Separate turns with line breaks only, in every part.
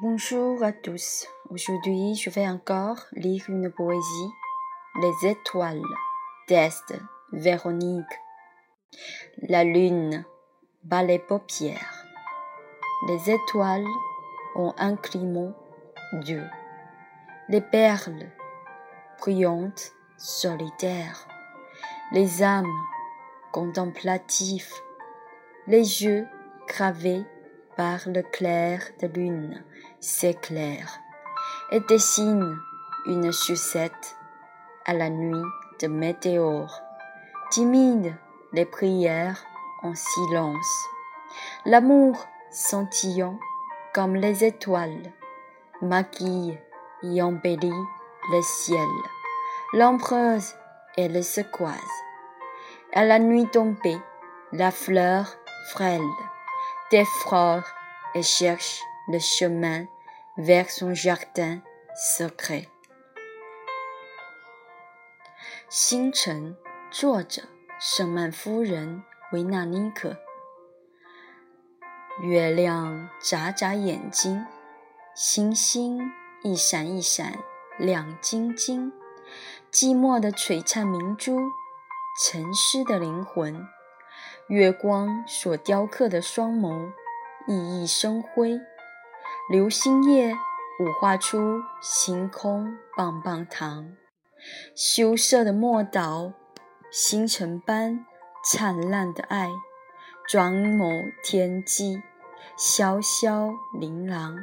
Bonjour à tous. Aujourd'hui, je vais encore lire une poésie, Les étoiles d'Est, Véronique. La lune bat les paupières. Les étoiles ont un climat Dieu. Les perles brillantes, solitaires. Les âmes contemplatives. Les yeux gravés par le clair de lune s'éclaire et dessine une sucette à la nuit de météores. Timide les prières en silence. L'amour scintillant comme les étoiles maquille et embellit le ciel. L'empreuse et le secoise. À la nuit tombée, la fleur frêle défrore et cherche le chemin vers son jardin secret。星辰，作者圣曼夫人维纳妮可。月亮眨眨眼睛，星星一闪一闪亮晶晶。寂寞的璀璨明珠，沉思的灵魂。月光所雕刻的双眸，熠熠生辉。流星夜舞画出星空棒棒糖，羞涩的莫岛，星辰般灿烂的爱，装眸天际，潇潇琳琅，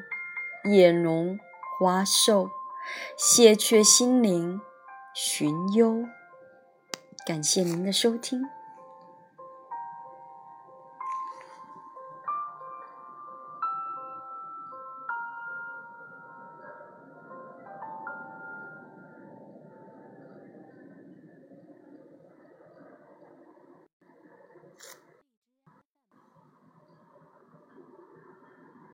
叶浓花瘦，谢却心灵寻幽。感谢您的收听。